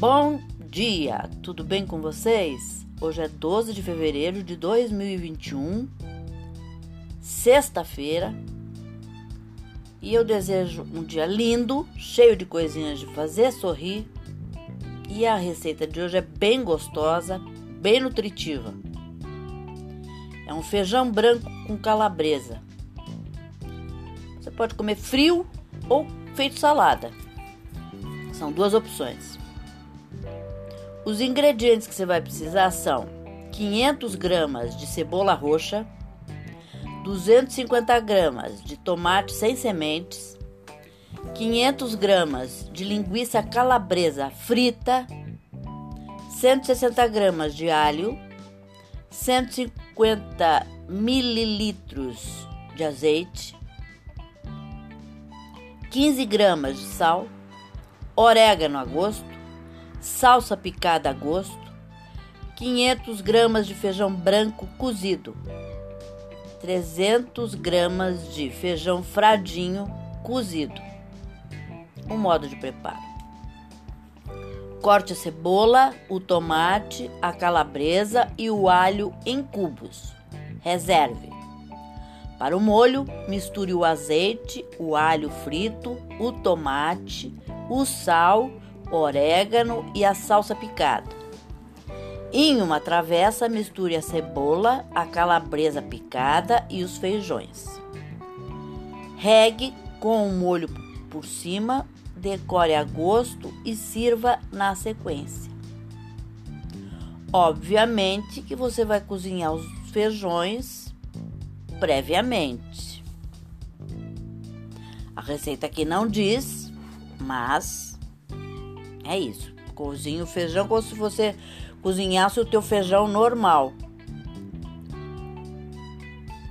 Bom dia, tudo bem com vocês? Hoje é 12 de fevereiro de 2021, sexta-feira, e eu desejo um dia lindo, cheio de coisinhas de fazer sorrir. E a receita de hoje é bem gostosa, bem nutritiva. É um feijão branco com calabresa. Você pode comer frio ou feito salada. São duas opções. Os ingredientes que você vai precisar são 500 gramas de cebola roxa, 250 gramas de tomate sem sementes, 500 gramas de linguiça calabresa frita, 160 gramas de alho, 150 mililitros de azeite, 15 gramas de sal, orégano a gosto, salsa picada a gosto, 500 gramas de feijão branco cozido, 300 gramas de feijão fradinho cozido. O modo de preparo: corte a cebola, o tomate, a calabresa e o alho em cubos. Reserve. Para o molho, misture o azeite, o alho frito, o tomate, o sal, orégano e a salsa picada. Em uma travessa, misture a cebola, a calabresa picada e os feijões. Regue com o molho por cima, decore a gosto e sirva na sequência. Obviamente que você vai cozinhar os feijões previamente. A receita aqui não diz, mas é isso. Cozinha o feijão como se você cozinhasse o teu feijão normal.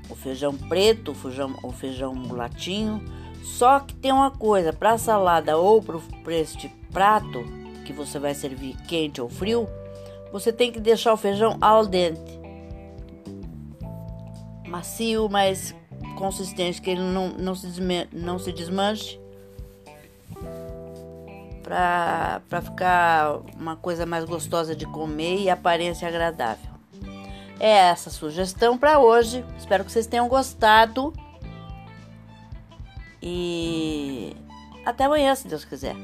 O feijão preto, o feijão, o feijão mulatinho. Só que tem uma coisa, para salada ou para este prato que você vai servir quente ou frio, você tem que deixar o feijão al dente macio, mas consistente, que ele não, não, se, desme, não se desmanche. Para ficar uma coisa mais gostosa de comer e aparência agradável. É essa a sugestão para hoje. Espero que vocês tenham gostado. E até amanhã, se Deus quiser.